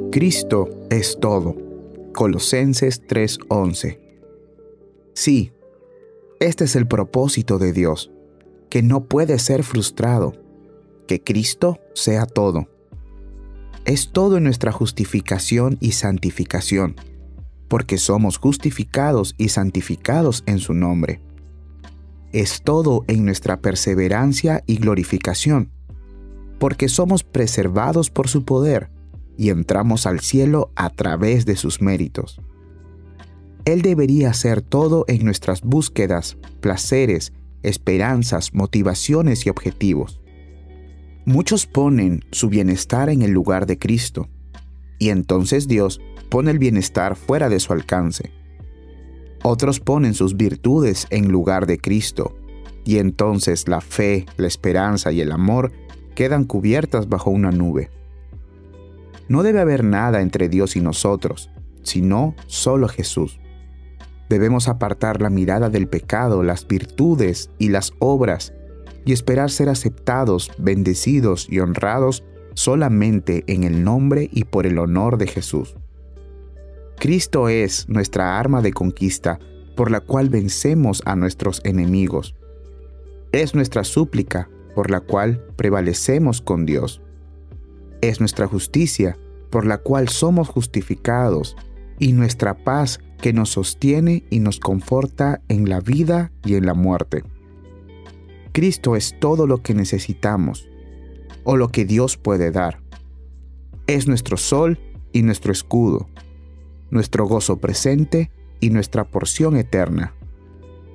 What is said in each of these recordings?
Cristo es todo. Colosenses 3:11. Sí, este es el propósito de Dios, que no puede ser frustrado, que Cristo sea todo. Es todo en nuestra justificación y santificación, porque somos justificados y santificados en su nombre. Es todo en nuestra perseverancia y glorificación, porque somos preservados por su poder y entramos al cielo a través de sus méritos. Él debería ser todo en nuestras búsquedas, placeres, esperanzas, motivaciones y objetivos. Muchos ponen su bienestar en el lugar de Cristo, y entonces Dios pone el bienestar fuera de su alcance. Otros ponen sus virtudes en lugar de Cristo, y entonces la fe, la esperanza y el amor quedan cubiertas bajo una nube. No debe haber nada entre Dios y nosotros, sino solo Jesús. Debemos apartar la mirada del pecado, las virtudes y las obras y esperar ser aceptados, bendecidos y honrados solamente en el nombre y por el honor de Jesús. Cristo es nuestra arma de conquista por la cual vencemos a nuestros enemigos. Es nuestra súplica por la cual prevalecemos con Dios es nuestra justicia, por la cual somos justificados, y nuestra paz que nos sostiene y nos conforta en la vida y en la muerte. Cristo es todo lo que necesitamos, o lo que Dios puede dar. Es nuestro sol y nuestro escudo, nuestro gozo presente y nuestra porción eterna.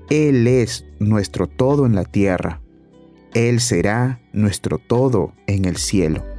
Él es nuestro todo en la tierra. Él será nuestro todo en el cielo.